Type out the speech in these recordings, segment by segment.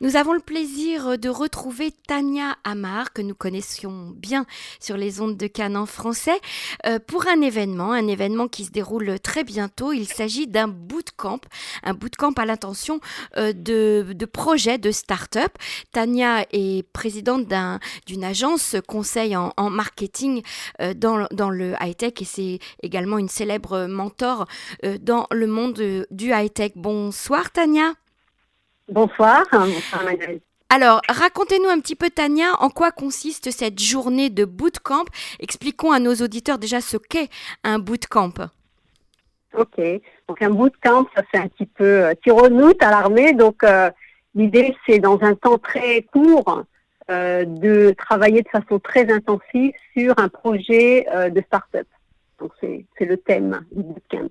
Nous avons le plaisir de retrouver Tania Amar, que nous connaissions bien sur les ondes de Cannes français, euh, pour un événement, un événement qui se déroule très bientôt. Il s'agit d'un bootcamp, un bootcamp à l'intention euh, de, de projets de start-up. Tania est présidente d'une agence conseil en, marketing euh, dans, dans, le high-tech et c'est également une célèbre mentor dans le monde du high-tech. Bonsoir Tania. Bonsoir. Alors, racontez-nous un petit peu, Tania, en quoi consiste cette journée de bootcamp? Expliquons à nos auditeurs déjà ce qu'est un bootcamp. Ok, donc un bootcamp, ça fait un petit peu euh, à l'armée. Donc, euh, l'idée, c'est dans un temps très court euh, de travailler de façon très intensive sur un projet euh, de start-up. Donc, c'est le thème du bootcamp.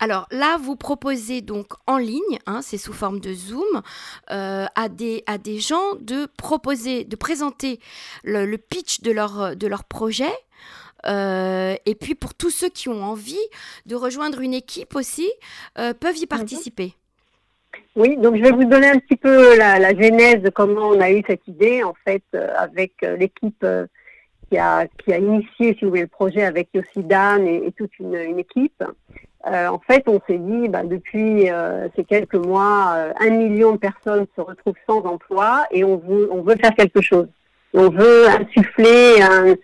Alors là, vous proposez donc en ligne, hein, c'est sous forme de Zoom, euh, à, des, à des gens de proposer, de présenter le, pitch de leur, de leur projet. Euh, et puis pour tous ceux qui ont envie de rejoindre une équipe aussi, euh, peuvent y participer. Oui, donc je vais vous donner un petit peu la, la genèse de comment on a eu cette idée, en fait, avec l'équipe qui a, qui a initié, si vous voulez, le projet avec Yossi Dan et, toute une, une équipe. Euh, en fait, on s'est dit, bah, depuis euh, ces quelques mois, euh, un million de personnes se retrouvent sans emploi et on veut, on veut faire quelque chose. On veut insuffler un,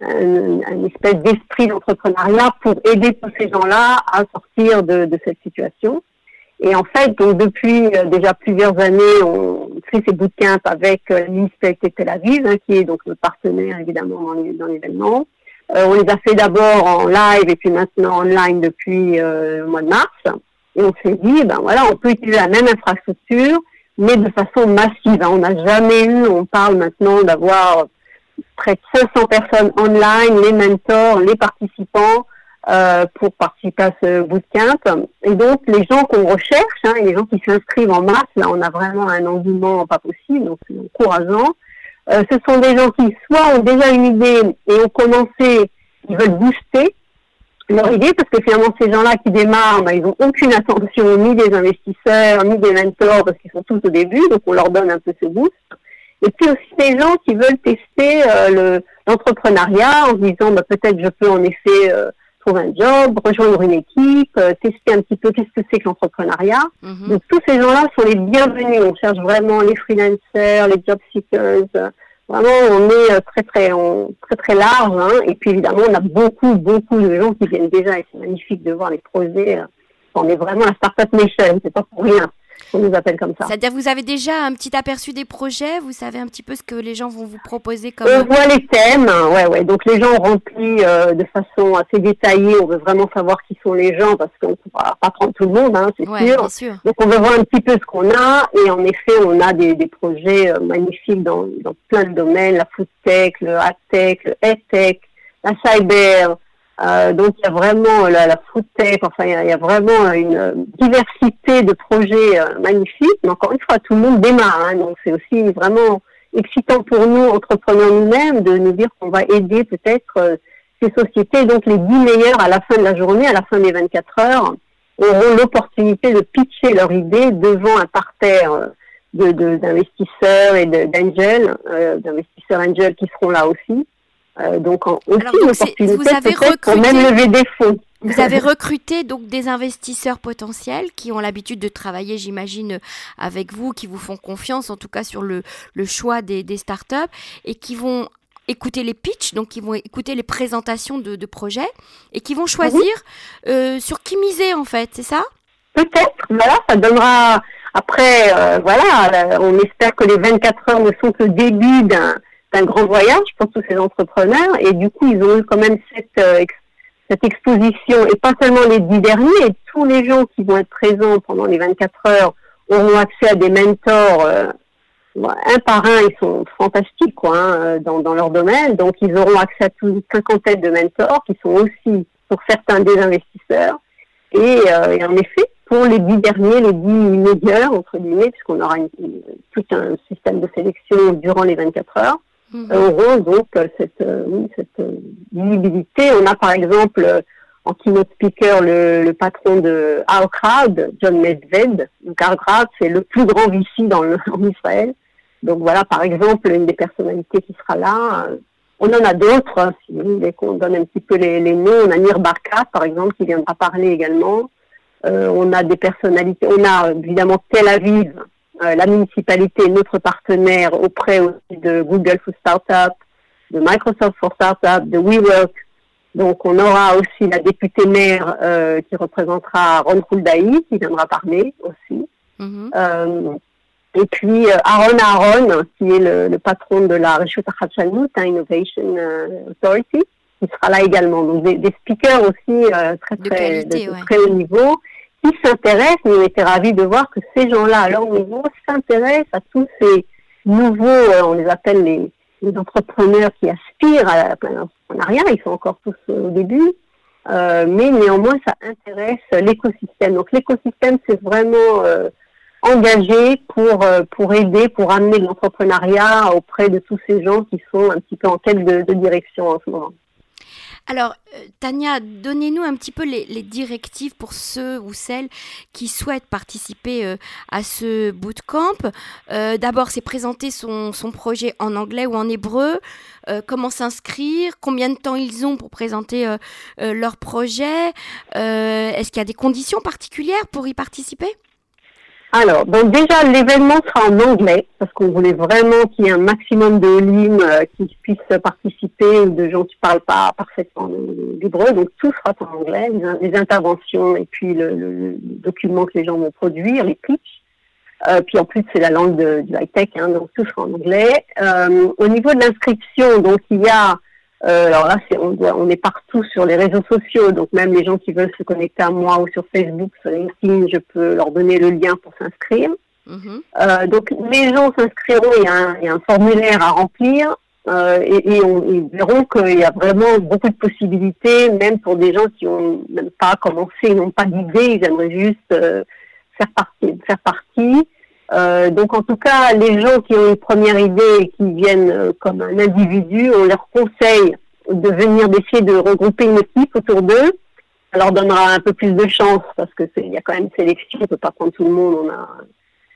un, espèce d'esprit d'entrepreneuriat pour aider tous ces gens-là à sortir de, de, cette situation. Et en fait, donc depuis déjà plusieurs années, on fait ces bootcamps avec l'Inspect Tel Aviv, hein, qui est donc notre partenaire évidemment dans l'événement. Euh, on les a fait d'abord en live et puis maintenant online depuis euh, le mois de mars. Et on s'est dit, ben voilà, on peut utiliser la même infrastructure, mais de façon massive. On n'a jamais eu, on parle maintenant d'avoir près de 500 personnes online, les mentors, les participants, euh, pour participer à ce bootcamp. Et donc, les gens qu'on recherche, hein, les gens qui s'inscrivent en masse, là, on a vraiment un engouement pas possible, donc c'est encourageant. Euh, ce sont des gens qui soit ont déjà une idée et ont commencé, ils veulent booster leur idée parce que finalement ces gens-là qui démarrent, ben, ils n'ont aucune attention ni des investisseurs ni des mentors parce qu'ils sont tous au début, donc on leur donne un peu ce boost. Et puis aussi des gens qui veulent tester euh, l'entrepreneuriat en se disant ben, peut-être je peux en effet euh, trouver un job, rejoindre une équipe, tester un petit peu qu'est-ce que c'est que l'entrepreneuriat. Mhm. Donc tous ces gens-là sont les bienvenus. On cherche vraiment les freelancers, les job seekers, Vraiment, on est euh, très très très très large. Hein. Et puis évidemment, on a beaucoup beaucoup de gens qui viennent déjà et c'est magnifique de voir les projets. Euh. On est vraiment la startup nation, c'est pas pour rien. On nous appelle comme ça. C'est-à-dire vous avez déjà un petit aperçu des projets, vous savez un petit peu ce que les gens vont vous proposer comme. On voit les thèmes, ouais, ouais. Donc les gens remplissent euh, de façon assez détaillée. On veut vraiment savoir qui sont les gens parce qu'on ne pourra pas prendre tout le monde, hein, c'est sûr. Donc on veut voir un petit peu ce qu'on a et en effet on a des, des projets euh, magnifiques dans, dans plein de domaines, la food tech, le high tech, le health tech, la cyber. Euh, donc il y a vraiment la, la tech, enfin il y, a, vraiment une diversité de projets euh, magnifiques. Mais encore une fois, tout le monde démarre, hein, donc c'est aussi vraiment excitant pour nous, entrepreneurs nous-mêmes, de nous dire qu'on va aider peut-être euh, ces sociétés. Donc les 10 meilleurs à la fin de la journée, à la fin des 24 heures, auront l'opportunité de pitcher leur idée devant un parterre d'investisseurs de, et d'angels, d'investisseurs angels qui seront là aussi. Euh, donc aussi une vous avez recruté, pour même lever des fonds. Vous avez recruté donc des investisseurs potentiels qui ont l'habitude de travailler, j'imagine, avec vous, qui vous font confiance, en tout cas sur le, le choix des, des startups, et qui vont écouter les pitchs, donc qui vont écouter les présentations de, de projets, et qui vont choisir euh, sur qui miser en fait, c'est ça? Peut-être, voilà, ça donnera. Après, euh, voilà, on espère que les 24 heures ne sont que le début d'un un grand voyage pour tous ces entrepreneurs. Et du coup ils ont eu quand même cette euh, exposition. Et pas seulement les dix derniers, et tous les gens qui vont être présents pendant les 24 heures auront accès à des mentors euh, un par un, ils sont fantastiques quoi hein, euh, dans, leur domaine, donc ils auront accès à une cinquantaine de mentors qui sont aussi pour certains des investisseurs. Et, et en effet pour les dix derniers, les dix meilleurs entre guillemets, puisqu'on aura tout un système de sélection durant les 24 heures auront donc cette, euh, cette visibilité. On a par exemple en keynote speaker le, le patron de Crowd, John Medved. Donc c'est le plus grand VC dans le, en Israël. Donc voilà, par exemple, une des personnalités qui sera là. On en a d'autres, hein, si voulez qu'on donne un petit peu les, les, noms. On a Nir Barka, par exemple, qui viendra parler également. Euh, on a des personnalités. On a évidemment Tel Aviv, euh, la municipalité, notre partenaire auprès aussi de Google for Startup, de Microsoft for Startup, de WeWork, donc on aura aussi la députée maire euh, qui représentera Ron Khoudaï, qui viendra parler aussi. Mhm. Euh, et puis euh, Aaron Aaron, qui est le, le patron de la Reshut Hachanout, hein, Innovation Authority, qui sera là également. Donc des, des speakers aussi très très de, très haut niveau qui s'intéressent. Mais on était ravis de voir que ces gens-là, à leur niveau, s'intéressent à tous ces nouveaux, on les appelle les les entrepreneurs qui aspirent à l'entrepreneuriat, ils sont encore tous au début, euh, mais néanmoins ça intéresse l'écosystème. Donc l'écosystème c'est vraiment euh, engagé pour euh, pour aider, pour amener l'entrepreneuriat auprès de tous ces gens qui sont un petit peu en quête de direction en ce moment. Alors, euh, Tania, donnez-nous un petit peu les, directives pour ceux ou celles qui souhaitent participer euh, à ce bootcamp. Euh, D'abord, c'est présenter son, projet en anglais ou en hébreu. Comment s'inscrire? Combien de temps ils ont pour présenter leur projet? Est-ce qu'il y a des conditions particulières pour y participer? Alors, donc déjà, l'événement sera en anglais, parce qu'on voulait vraiment qu'il y ait un maximum de lignes euh, qui puissent participer, ou de gens qui ne parlent pas parfaitement l'hébreu. Donc, tout sera en anglais, les, interventions et puis le, le, document que les gens vont produire, les pitchs. Euh, puis en plus, c'est la langue de, du high-tech, hein, donc tout sera en anglais. Euh, au niveau de l'inscription, donc il y a euh, alors là, on, doit, on est partout sur les réseaux sociaux, donc même les gens qui veulent se connecter à moi ou sur Facebook, sur LinkedIn, je peux leur donner le lien pour s'inscrire. Mhm. Euh, donc les gens s'inscriront, il, y a un formulaire à remplir euh, et, et, on, ils verront qu'il y a vraiment beaucoup de possibilités, même pour des gens qui ont même pas commencé, ils n'ont pas d'idée, ils aimeraient juste euh, faire partie. Faire partie. Euh, donc en tout cas, les gens qui ont une première idée et qui viennent euh, comme un individu, on leur conseille de venir d'essayer de regrouper une équipe autour d'eux. Ça leur donnera un peu plus de chance parce que il y a quand même une sélection, on peut pas prendre tout le monde, on a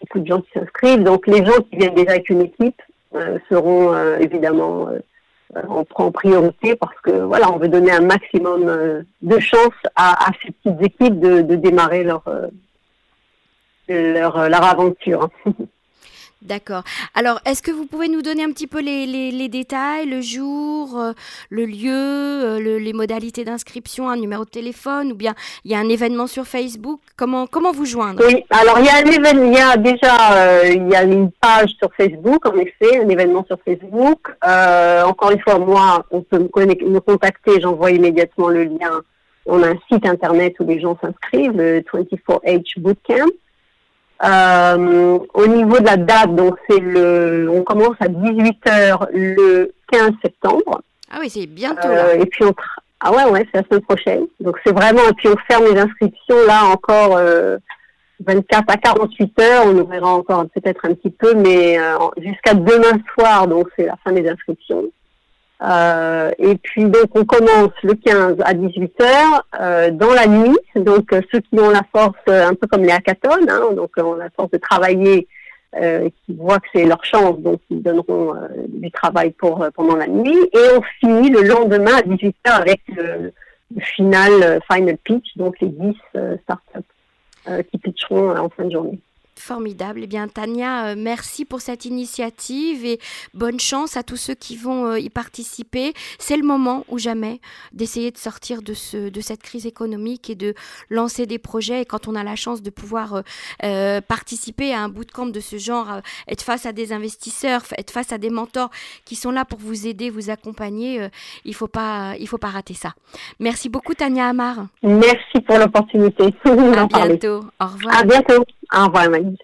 beaucoup de gens qui s'inscrivent. Donc les gens qui viennent déjà avec une équipe euh, seront évidemment on prend en priorité parce que voilà, on veut donner un maximum de chance à, à, ces petites équipes de, de démarrer leur leur, euh, leur aventure. D'accord. Alors, est-ce que vous pouvez nous donner un petit peu les, les, détails, le jour, euh, le lieu, euh, les modalités d'inscription, un numéro de téléphone, ou bien il y a un événement sur Facebook? Comment comment vous joindre? Oui. Alors, il y a un événement. Il y a déjà il y a une page sur Facebook, en effet, un événement sur Facebook. encore une fois, moi, on peut me, me contacter. J'envoie immédiatement le lien. On a un site internet où les gens s'inscrivent, le 24H Bootcamp. Euh, au niveau de la date, donc c'est le, on commence à 18h le 15 septembre. Ah oui, c'est bientôt. Euh, et puis on, ah ouais, ouais, c'est la semaine prochaine. Donc c'est vraiment, et puis on ferme les inscriptions là encore euh, 24 à 48 heures. On ouvrira encore peut-être un petit peu, mais euh, jusqu'à demain soir, donc c'est la fin des inscriptions. Euh, et puis donc on commence le 15 à 18h euh, dans la nuit. Donc euh, ceux qui ont la force, un peu comme les hackathons, hein, donc ont la force de travailler, qui voient que c'est leur chance, donc ils donneront du travail pour pendant la nuit. Et on finit le lendemain à 18h avec le, le final, final pitch, donc les 10 startups qui pitcheront en fin de journée. Formidable. Eh bien, Tania, euh, merci pour cette initiative et bonne chance à tous ceux qui vont euh, y participer. C'est le moment ou jamais d'essayer de sortir de, ce, de cette crise économique et de lancer des projets. Et quand on a la chance de pouvoir euh, participer à un bootcamp de ce genre, être face à des investisseurs, être face à des mentors qui sont là pour vous aider, vous accompagner, il ne faut, pas, faut pas rater ça. Merci beaucoup, Tania Amar. Merci pour l'opportunité. À bientôt. Au revoir. À bientôt. Au revoir, Maggie.